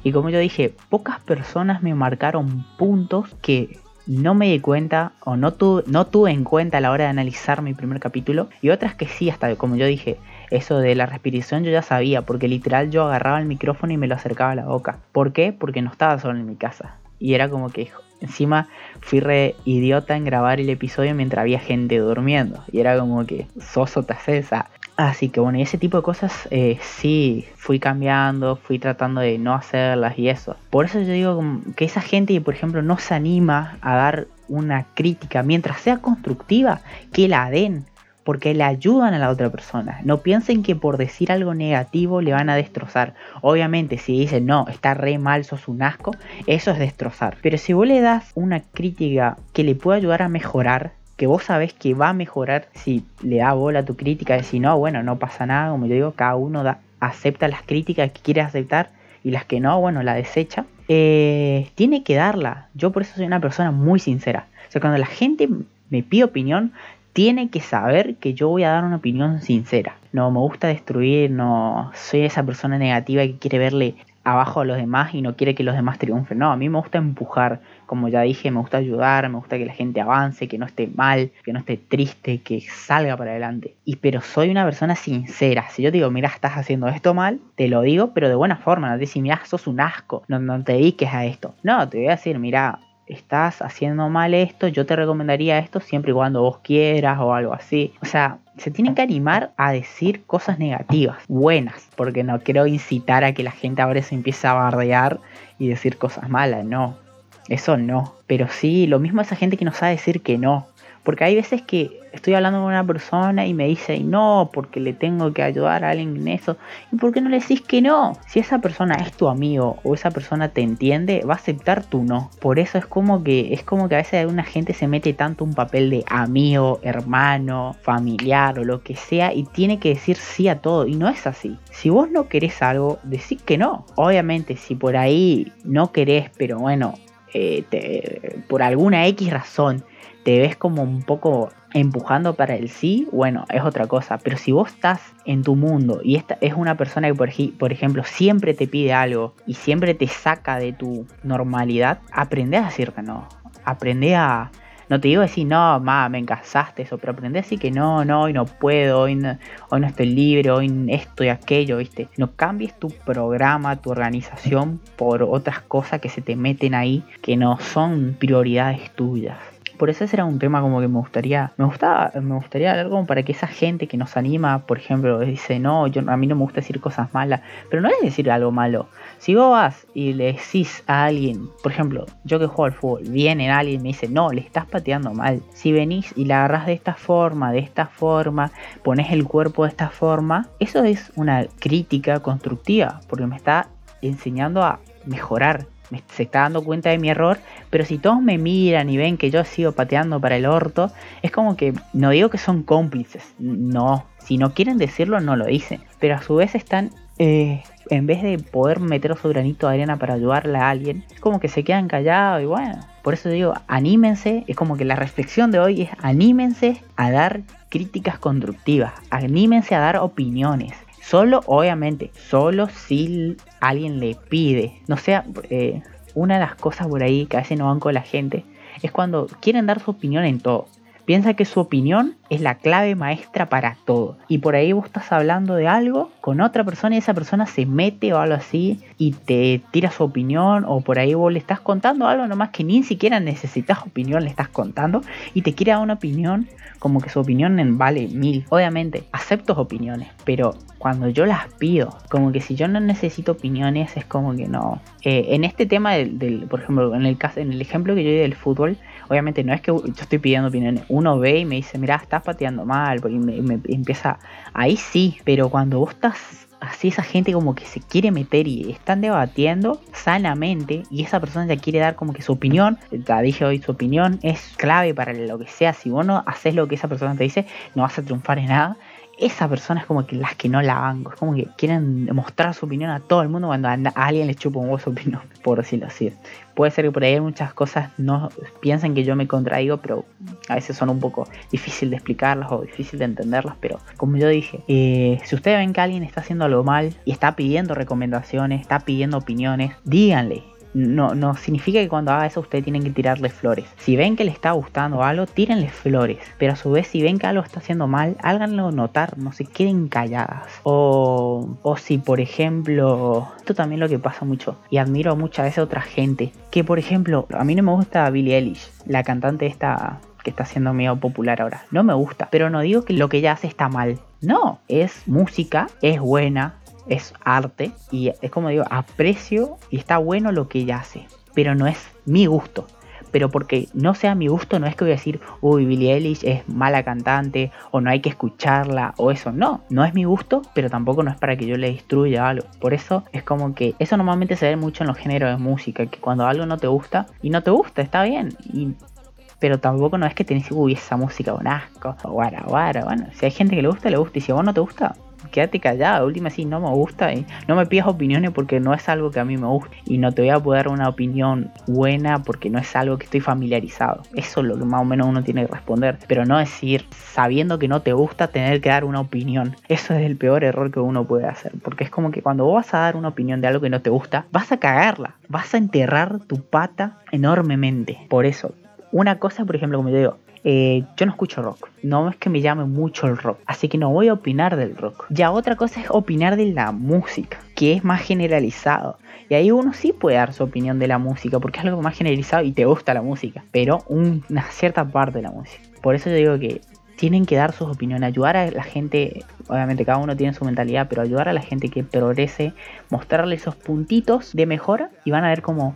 Y como yo dije, pocas personas me marcaron puntos que no me di cuenta o no, tuve en cuenta a la hora de analizar mi primer capítulo. Y otras que sí, hasta como yo dije, eso de la respiración yo ya sabía, porque literal yo agarraba el micrófono y me lo acercaba a la boca. ¿Por qué? Porque no estaba solo en mi casa. Y era como que, Encima fui re idiota en grabar el episodio mientras había gente durmiendo. Y era como que soso te esa. Así que bueno, ese tipo de cosas eh, sí fui cambiando, fui tratando de no hacerlas y eso. Por eso yo digo que esa gente, por ejemplo, no se anima a dar una crítica mientras sea constructiva, que la den porque le ayudan a la otra persona. No piensen que por decir algo negativo le van a destrozar. Obviamente, si dicen no, está re mal, sos un asco, eso es destrozar. Pero si vos le das una crítica que le puede ayudar a mejorar, que vos sabés que va a mejorar si le da bola a tu crítica, y si no, bueno, no pasa nada, como yo digo, cada uno da, acepta las críticas que quiere aceptar y las que no, bueno, la desecha. Eh, tiene que darla. Yo por eso soy una persona muy sincera. O sea, cuando la gente me pide opinión, tiene que saber que yo voy a dar una opinión sincera. No me gusta destruir, no soy esa persona negativa que quiere verle abajo a los demás y no quiere que los demás triunfen. No, a mí me gusta empujar, como ya dije, me gusta ayudar, me gusta que la gente avance, que no esté mal, que no esté triste, que salga para adelante. Y pero soy una persona sincera. Si yo digo, mira, estás haciendo esto mal, te lo digo, pero de buena forma. No te decir, mira, sos un asco, no, no te dediques a esto. No, te voy a decir, mira, estás haciendo mal esto, yo te recomendaría esto siempre y cuando vos quieras o algo así. O sea, se tienen que animar a decir cosas negativas, buenas, porque no quiero incitar a que la gente ahora se empiece a bardear y decir cosas malas, no. Eso no. Pero sí, lo mismo esa gente que no sabe decir que no. Porque hay veces que estoy hablando con una persona y me dice no, porque le tengo que ayudar a alguien en eso. ¿Y por qué no le decís que no? Si esa persona es tu amigo o esa persona te entiende, va a aceptar tu no. Por eso es como que es como que a veces una gente se mete tanto un papel de amigo, hermano, familiar o lo que sea y tiene que decir sí a todo. Y no es así. Si vos no querés algo, decís que no. Obviamente, si por ahí no querés, pero bueno, eh, por alguna X razón te ves como un poco empujando para el sí, bueno, es otra cosa. Pero si vos estás en tu mundo y esta es una persona que, por, por ejemplo, siempre te pide algo y siempre te saca de tu normalidad, aprende a decir que no. Aprende a. No te digo decir, no, ma, me encasaste eso, pero aprende a decir que no, no, hoy no puedo, hoy no, hoy no estoy libre, hoy esto y aquello, ¿viste? No cambies tu programa, tu organización por otras cosas que se te meten ahí que no son prioridades tuyas. Por eso ese era un tema como que me gustaría, me gustaba, me gustaría hablar como para que esa gente que nos anima, por ejemplo, dice, no, yo a mí no me gusta decir cosas malas, pero no es decir algo malo. Si vos vas y le decís a alguien, por ejemplo, yo que juego al fútbol, viene alguien y me dice, no, le estás pateando mal. Si venís y la agarras de esta forma, de esta forma, pones el cuerpo de esta forma, eso es una crítica constructiva, porque me está enseñando a mejorar se está dando cuenta de mi error, pero si todos me miran y ven que yo sigo pateando para el orto, es como que no digo que son cómplices, no, si no quieren decirlo no lo dicen, pero a su vez están, eh, en vez de poder meter su granito de arena para ayudarle a alguien, es como que se quedan callados y bueno, por eso digo, anímense, es como que la reflexión de hoy es anímense a dar críticas constructivas, anímense a dar opiniones, Solo, obviamente, solo si alguien le pide. No sea, eh, una de las cosas por ahí que a veces no van con la gente es cuando quieren dar su opinión en todo. Piensa que su opinión es la clave maestra para todo. Y por ahí vos estás hablando de algo con otra persona y esa persona se mete o algo así y te tira su opinión o por ahí vos le estás contando algo nomás que ni siquiera necesitas opinión, le estás contando y te quiere dar una opinión como que su opinión vale mil. Obviamente, acepto opiniones, pero cuando yo las pido, como que si yo no necesito opiniones es como que no. Eh, en este tema del, por ejemplo, en el caso, en el ejemplo que yo di del fútbol, obviamente no es que yo estoy pidiendo opiniones. Uno ve y me dice, mira, estás pateando mal, porque me, me empieza. Ahí sí, pero cuando vos estás así esa gente como que se quiere meter y están debatiendo sanamente y esa persona ya quiere dar como que su opinión, ya dije hoy su opinión es clave para lo que sea, si vos no haces lo que esa persona te dice, no vas a triunfar en nada esa persona es como que las que no la banco, es como que quieren mostrar su opinión a todo el mundo cuando a alguien le chupa un huevo su opinión, por decirlo así. Puede ser que por ahí muchas cosas no piensen que yo me contraigo, pero a veces son un poco difícil de explicarlas o difícil de entenderlas, pero como yo dije, eh, si ustedes ven que alguien está haciendo algo mal y está pidiendo recomendaciones, está pidiendo opiniones, díganle, no, no significa que cuando haga eso ustedes tienen que tirarle flores. Si ven que le está gustando algo, tírenle flores. Pero a su vez, si ven que algo está haciendo mal, háganlo notar, no se queden calladas. O, o si, por ejemplo, esto también lo que pasa mucho, y admiro muchas veces a otra gente, que por ejemplo, a mí no me gusta Billie Eilish, la cantante esta que está siendo medio popular ahora. No me gusta, pero no digo que lo que ella hace está mal. No, es música, es buena, es arte y es como digo, aprecio y está bueno lo que ella hace, pero no es mi gusto. Pero porque no sea mi gusto, no es que voy a decir, uy, Billie Eilish es mala cantante, o no hay que escucharla, o eso. No, no es mi gusto, pero tampoco no es para que yo le destruya algo. Por eso es como que eso normalmente se ve mucho en los géneros de música, que cuando algo no te gusta, y no te gusta, está bien. Y pero tampoco no es que tenés, uy, esa música un asco, o guara, guara. Bueno, si hay gente que le gusta, le gusta, y si a vos no te gusta, quédate callado. Última, sí, no me gusta y no me pidas opiniones porque no es algo que a mí me gusta. Y no te voy a poder dar una opinión buena porque no es algo que estoy familiarizado. Eso es lo que más o menos uno tiene que responder. Pero no decir, sabiendo que no te gusta, tener que dar una opinión. Eso es el peor error que uno puede hacer. Porque es como que cuando vos vas a dar una opinión de algo que no te gusta, vas a cagarla. Vas a enterrar tu pata enormemente. Por eso, una cosa, por ejemplo, como yo digo, eh, yo no escucho rock. No es que me llame mucho el rock. Así que no voy a opinar del rock. Ya otra cosa es opinar de la música, que es más generalizado. Y ahí uno sí puede dar su opinión de la música, porque es algo más generalizado y te gusta la música. Pero una cierta parte de la música. Por eso yo digo que tienen que dar sus opiniones, ayudar a la gente, obviamente cada uno tiene su mentalidad, pero ayudar a la gente que progrese, mostrarle esos puntitos de mejora y van a ver cómo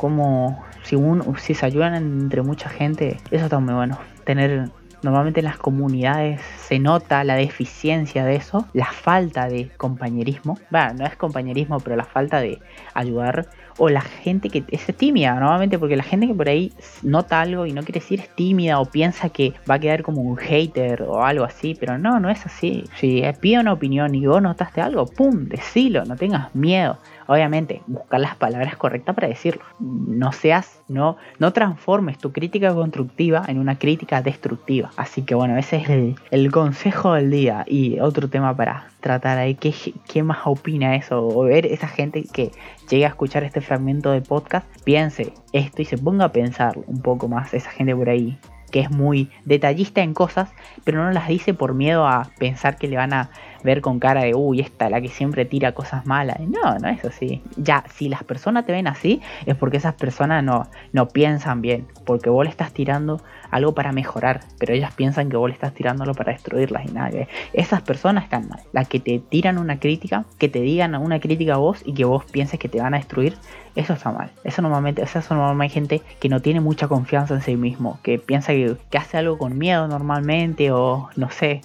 como si, si se ayudan entre mucha gente, eso está muy bueno. Tener normalmente en las comunidades se nota la deficiencia de eso, la falta de compañerismo. Bueno, no es compañerismo, pero la falta de ayudar. O la gente que es tímida, normalmente, porque la gente que por ahí nota algo y no quiere decir es tímida o piensa que va a quedar como un hater o algo así, pero no, no es así. Si pide una opinión y vos notaste algo, pum, decilo, no tengas miedo. Obviamente, buscar las palabras correctas para decirlo. No seas, no, no transformes tu crítica constructiva en una crítica destructiva. Así que bueno, ese es el, consejo del día. Y otro tema para tratar ahí, ¿qué, qué más opina eso? O ver esa gente que llegue a escuchar este fragmento de podcast, piense esto y se ponga a pensar un poco más, esa gente por ahí que es muy detallista en cosas, pero no las dice por miedo a pensar que le van a ver con cara de, uy, esta la que siempre tira cosas malas. No, no es así. Ya, si las personas te ven así, es porque esas personas no, no piensan bien, porque vos le estás tirando algo para mejorar, pero ellas piensan que vos le estás tirándolo para destruirlas y nada. Esas personas están mal. Las que te tiran una crítica, que te digan una crítica a vos y que vos pienses que te van a destruir, eso está mal. Eso normalmente, eso normalmente hay gente que no tiene mucha confianza en sí mismo, que piensa que, que hace algo con miedo normalmente o no sé.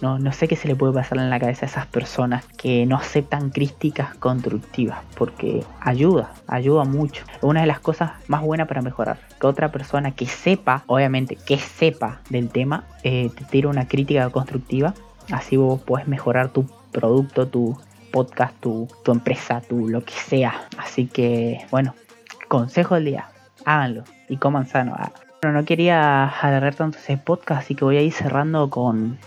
No, no, sé qué se le puede pasar en la cabeza a esas personas que no aceptan críticas constructivas, porque ayuda, ayuda mucho. Es una de las cosas más buenas para mejorar. Que otra persona que sepa, obviamente, que sepa del tema, eh, te tire una crítica constructiva, así vos puedes mejorar tu producto, tu podcast, tu, tu empresa, tu lo que sea. Así que, bueno, consejo del día, háganlo y coman sano. Bueno, no quería agarrar tanto ese podcast, así que voy a ir cerrando con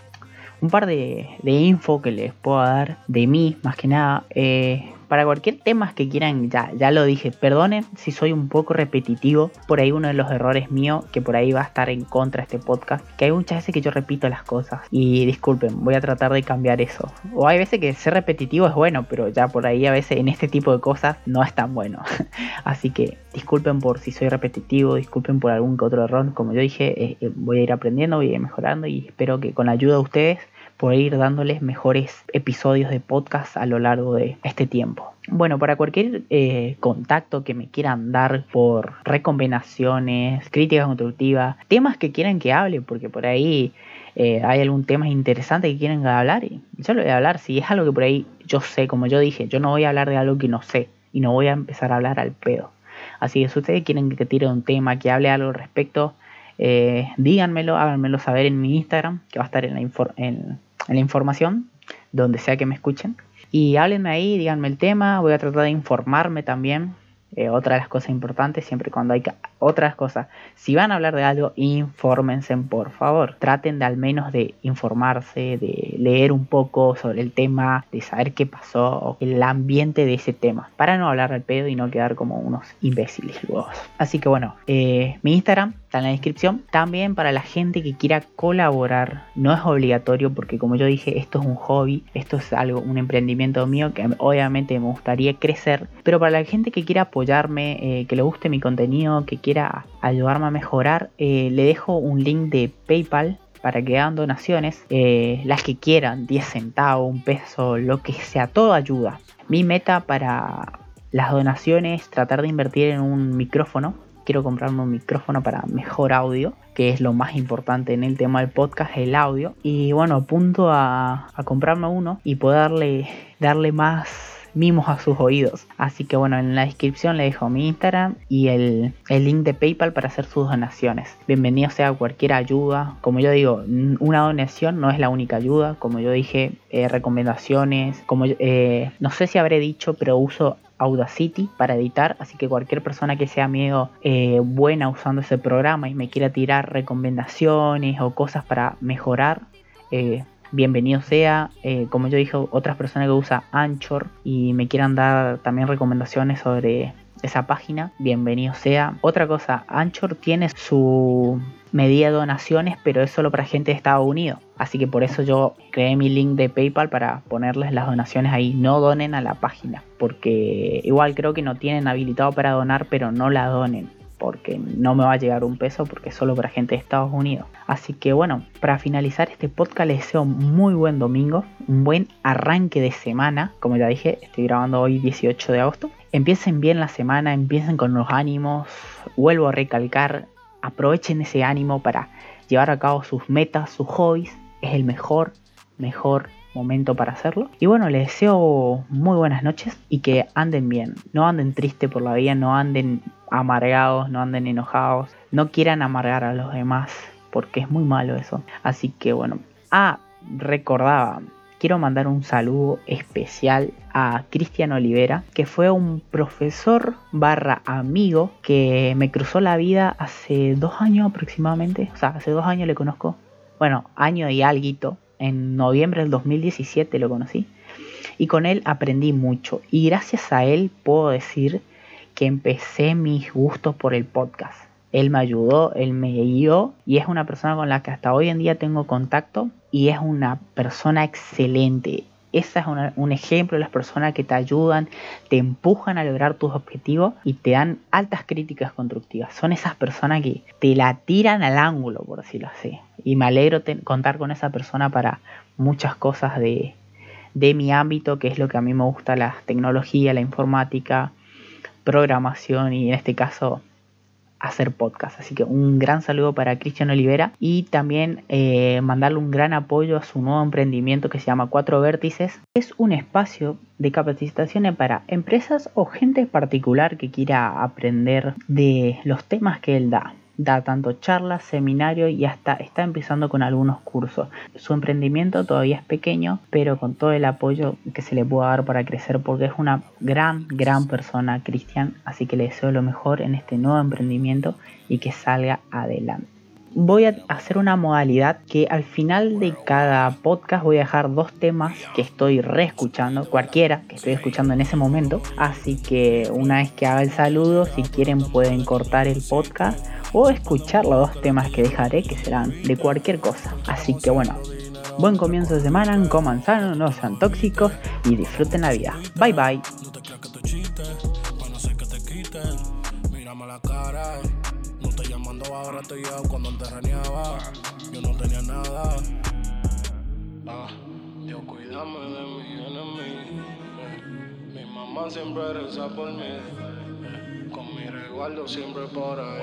un par de, info que les puedo dar de mí, más que nada. Eh, para cualquier tema que quieran, ya, ya lo dije, perdonen si soy un poco repetitivo. Por ahí uno de los errores míos, que por ahí va a estar en contra este podcast, que hay muchas veces que yo repito las cosas. Y disculpen, voy a tratar de cambiar eso. O hay veces que ser repetitivo es bueno, pero ya por ahí a veces en este tipo de cosas no es tan bueno. Así que disculpen por si soy repetitivo, disculpen por algún que otro error. Como yo dije, eh, eh, voy a ir aprendiendo, voy a ir mejorando y espero que con la ayuda de ustedes por ir dándoles mejores episodios de podcast a lo largo de este tiempo. Bueno, para cualquier eh, contacto que me quieran dar por recombinaciones, críticas constructivas, temas que quieran que hable, porque por ahí eh, hay algún tema interesante que quieren hablar, y yo lo voy a hablar. Si es algo que por ahí yo sé, como yo dije, yo no voy a hablar de algo que no sé y no voy a empezar a hablar al pedo. Así que si ustedes quieren que tire un tema, que hable algo al respecto, eh, díganmelo, háganmelo saber en mi Instagram, que va a estar en la, en, en la información, donde sea que me escuchen. Y háblenme ahí, díganme el tema, voy a tratar de informarme también. Eh, otra de las cosas importantes, siempre cuando hay otras cosas, si van a hablar de algo, infórmense por favor. Traten de al menos de informarse, de leer un poco sobre el tema, de saber qué pasó, el ambiente de ese tema, para no hablar al pedo y no quedar como unos imbéciles luego. Así que bueno, eh, mi Instagram está en la descripción. También para la gente que quiera colaborar, no es obligatorio porque como yo dije, esto es un hobby, esto es algo, un emprendimiento mío que obviamente me gustaría crecer, pero para la gente que quiera apoyarme, eh, que le guste mi contenido, que quiera ayudarme a mejorar, eh, le dejo un link de PayPal para que hagan donaciones, eh, las que quieran, 10 centavos, un peso, lo que sea, todo ayuda. Mi meta para las donaciones, tratar de invertir en un micrófono quiero comprarme un micrófono para mejor audio, que es lo más importante en el tema del podcast, el audio. Y bueno, apunto a, a comprarme uno y poderle darle más mimos a sus oídos. Así que bueno, en la descripción le dejo mi Instagram y el, link de PayPal para hacer sus donaciones. Bienvenido sea cualquier ayuda. Como yo digo, una donación no es la única ayuda. Como yo dije, eh, recomendaciones. Como eh, no sé si habré dicho, pero uso Audacity para editar, así que cualquier persona que sea medio eh, buena usando ese programa y me quiera tirar recomendaciones o cosas para mejorar, eh, bienvenido sea. Eh, como yo dije, otras personas que usan Anchor y me quieran dar también recomendaciones sobre esa página, bienvenido sea. Otra cosa, Anchor tiene su medida de donaciones, pero es solo para gente de Estados Unidos. Así que por eso yo creé mi link de PayPal para ponerles las donaciones ahí. No donen a la página, porque igual creo que no tienen habilitado para donar, pero no la donen porque no me va a llegar un peso porque solo para gente de Estados Unidos. Así que bueno, para finalizar este podcast les deseo muy buen domingo, un buen arranque de semana. Como ya dije, estoy grabando hoy 18 de agosto. Empiecen bien la semana, empiecen con los ánimos. Vuelvo a recalcar, aprovechen ese ánimo para llevar a cabo sus metas, sus hobbies. Es el mejor, mejor momento para hacerlo. Y bueno, les deseo muy buenas noches y que anden bien. No anden triste por la vida, no anden amargados, no anden enojados, no quieran amargar a los demás, porque es muy malo eso. Así que bueno, ah, recordaba, quiero mandar un saludo especial a Cristian Olivera, que fue un profesor barra amigo que me cruzó la vida hace dos años aproximadamente, o sea, hace dos años le conozco, bueno, año y alguito, en noviembre del 2017 lo conocí, y con él aprendí mucho, y gracias a él puedo decir que empecé mis gustos por el podcast. Él me ayudó, él me guió y es una persona con la que hasta hoy en día tengo contacto y es una persona excelente. Ese es un ejemplo de las personas que te ayudan, te empujan a lograr tus objetivos y te dan altas críticas constructivas. Son esas personas que te la tiran al ángulo, por decirlo así. Y me alegro contar con esa persona para muchas cosas de, de mi ámbito, que es lo que a mí me gusta, la tecnología, la informática, programación y en este caso hacer podcast. Así que un gran saludo para Cristian Olivera y también eh, mandarle un gran apoyo a su nuevo emprendimiento que se llama Cuatro Vértices. Es un espacio de capacitaciones para empresas o gente particular que quiera aprender de los temas que él da da tanto charlas, seminarios y hasta está empezando con algunos cursos. Su emprendimiento todavía es pequeño, pero con todo el apoyo que se le pueda dar para crecer, porque es una gran, gran persona, Cristian, así que le deseo lo mejor en este nuevo emprendimiento y que salga adelante voy a hacer una modalidad que al final de cada podcast voy a dejar dos temas que estoy reescuchando, cualquiera que estoy escuchando en ese momento. Así que una vez que haga el saludo, si quieren pueden cortar el podcast o escuchar los dos temas que dejaré que serán de cualquier cosa. Así que bueno, buen comienzo de semana, coman sano, no sean tóxicos y disfruten la vida. Bye bye. mi mamá siempre. Con mi resguardo siempre por ahí.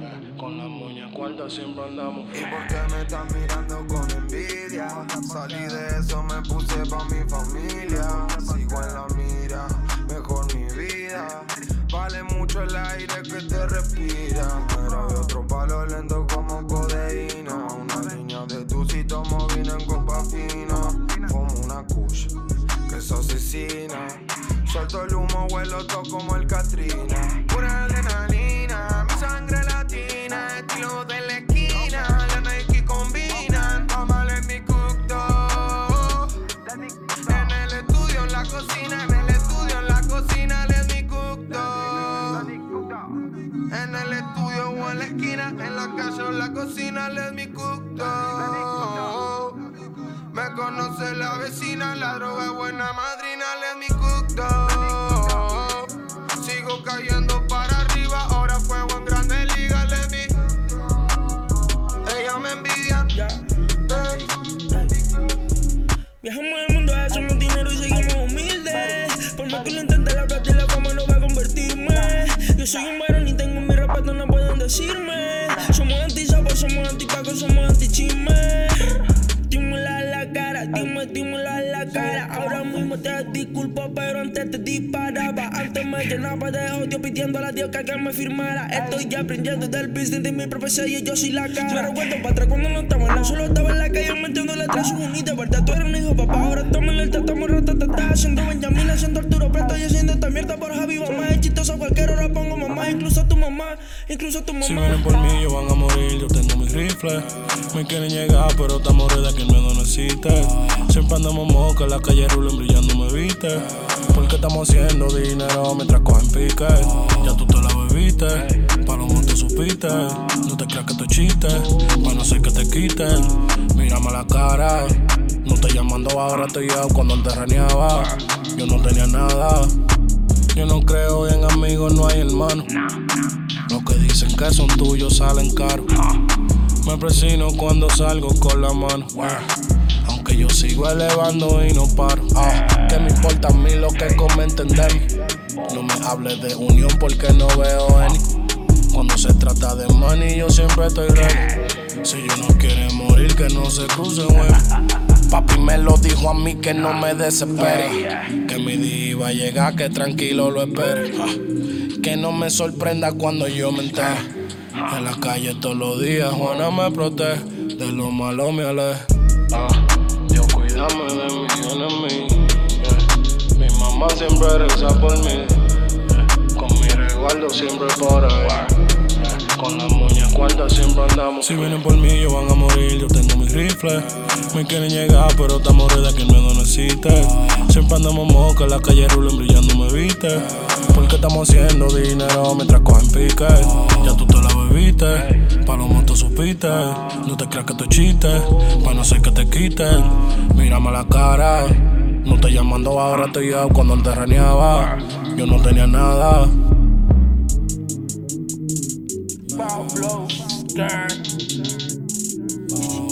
Eh, con las muñecas cuartas siempre andamos. ¿Y por qué me estás mirando con envidia? Salí de eso, me puse pa' mi familia. Sigo en la mira, mejor mi vida. Vale mucho el aire que te respira. Pero hay otro palo lento como codeína. Una niña de tu sitio vino en copa fina. Como una kush que es asesina. Suelto el humo, vuelo todo como el Katrina. Pura adrenalina, mi sangre latina, estilo de la esquina. La Nike combina, mal en mi cookto. En el estudio, en la cocina, en el estudio, en la cocina, le mi cookto. En el estudio o en la esquina, en la casa o en la cocina, le mi cookto. Conoce la vecina, la droga buena madrina, le mi cookto. Sigo cayendo para arriba, ahora fuego en grande liga, le mi. Ella me envidia. Ey. Viajamos el mundo, hacemos dinero y seguimos humildes. Por más que lo intente, la plata y la fama no va a convertirme. Yo soy un varón y tengo mi respeto, no pueden decirme. Pero antes te disparaba. Antes me llenaba de odio pidiéndole a Dios que, que me firmara. Estoy aprendiendo del business de mi propia serie, yo soy la cara. Pero cuento para atrás cuando no estaba, no solo estaba en la calle metiendo letras unidas. Verdad, tú eres un hijo, papá. Ahora estamos en el estamos ratatata. Haciendo Benjamín, haciendo Arturo Preto y haciendo esta mierda por Javi. Mamá es chistosa, cualquier hora pongo mamá. Incluso tu mamá, incluso tu mamá. Si vienen por mí, ellos van a morir. Yo tengo mis rifles. Me quieren llegar, pero estamos de que el miedo no existe. Siempre andamos moca, la calle rulen brillando me viste. Porque estamos haciendo dinero mientras cogen pique. Ya tú te la bebiste, palomo te supiste. No te creas que te chiste, para no ser que te quiten. Mírame la cara, no te llamando ahora, estoy yo cuando antes raneaba. Yo no tenía nada. Yo no creo en amigos, no hay hermanos. Los que dicen que son tuyos salen caros. Me presino cuando salgo con la mano. Aunque yo sigo elevando y no paro. Ah, que me importa a mí lo que comenten de mí. No me hables de unión porque no veo any. Cuando se trata de money, yo siempre estoy ready. Si yo no quiere morir, que no se cruce, güey. Papi me lo dijo a mí que no me desespere. Que mi día iba a llegar, que tranquilo lo espere. Ah, Que no me sorprenda cuando yo me entere. En la calle todos los días, Juana me protege. De lo malo me aleja. Ah, Yeah. Mi mamá siempre reza por mí. yeah. Con mi resguardo siempre por ahí. yeah. Con las muñecas cuartas siempre andamos. Si vienen por mí, ellos van a morir. Yo tengo mis rifles. Me quieren llegar, pero estamos de que el miedo no existe. Siempre andamos moca, la calle rulen brillando me viste. Porque estamos haciendo dinero mientras cogen pique. Ya tú te la bebiste, palomo te supiste. No te creas que te chiste, para no ser que te quiten. Mírame la cara, no te llamando ahora, estoy yo cuando antes raneaba. Yo no tenía nada. Pablo.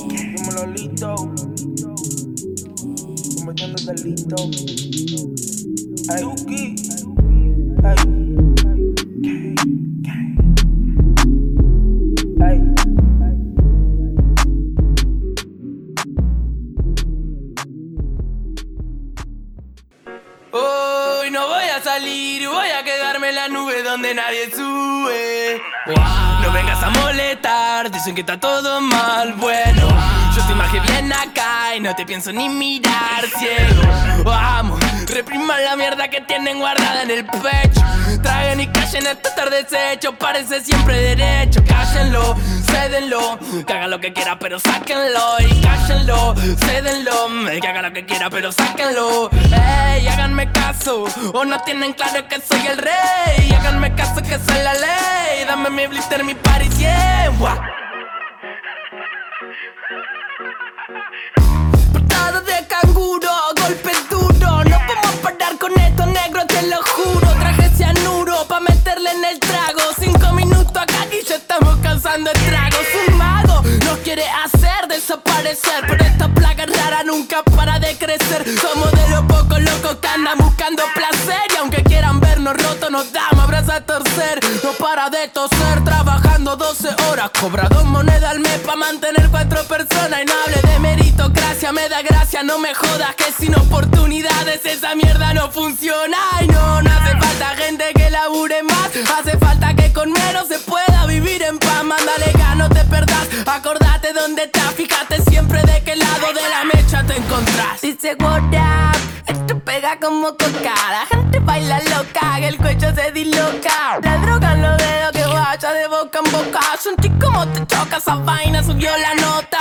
Dímelo, Lito. Cometiendo delito. La nube donde nadie sube. No vengas a molestar, dicen que está todo mal. Bueno, yo te imagino bien acá y no te pienso ni mirar ciego. Vamos, repriman la mierda que tienen guardada en el pecho. Traigan y callen esto estar deshecho, parece siempre derecho. Cállenlo, cédenlo, que haga lo que quiera, pero sáquenlo. Y cállenlo, cédenlo, que haga lo que quiera, pero sáquenlo. Ey, háganme caso, o no tienen claro que soy el rey. Háganme caso que soy la ley. Dame mi blister, mi 100. Guau. Portada de canguro, estamos causando estragos. Un mago nos quiere hacer desaparecer. Pero esta plaga rara nunca crecer. Somos de los pocos locos que andan buscando placer. Y aunque quieran vernos rotos, nos damos abrazos a torcer. No para de toser, trabajando 12 horas. Cobra dos monedas al mes pa' mantener cuatro personas. Y no hable de meritocracia, me da gracia, no me jodas. Que sin oportunidades esa mierda no funciona. Y no, no hace falta gente que labure más. Hace falta que con menos se pueda vivir en paz. Mándale gas, no te. Acordate dónde estás, fíjate siempre de qué lado de la mecha te encontrás. Dice what up, esto pega como coca. La gente baila loca, el cuello se disloca. La droga en los dedos que vaya de boca en boca. Sentí como te choca esa vaina, subió la nota.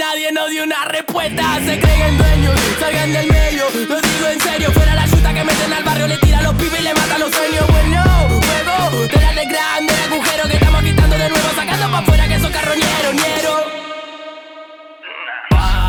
nadie nos dio una respuesta. Se creen dueños, salgan del medio. Lo digo en serio, fuera la chuta que meten al barrio, le tira los pibes y le matan los sueños. Bueno, juego de grande agujero que estamos quitando de nuevo, sacando pa' afuera que esos carroñeros, ñero.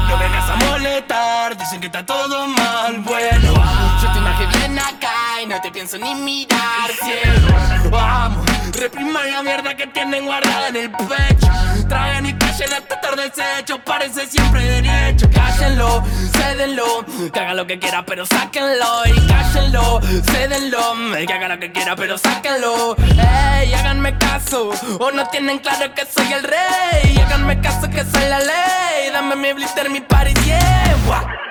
No vengas a molestar, dicen que está todo mal, bueno Yo te imaginé bien acá y no te pienso ni mirar, cielo Vamos, repriman la mierda que tienen guardada en el pecho. Traen y callen hasta tarde desecho, parece siempre derecho. Cállenlo, cédenlo, que haga lo que quiera pero sáquenlo. Y cállenlo, cédenlo, que haga lo que quiera pero sáquenlo. Ey, háganme caso, o no tienen claro que soy el rey. Háganme caso que soy la ley, dame mi blister, mi party, yeah.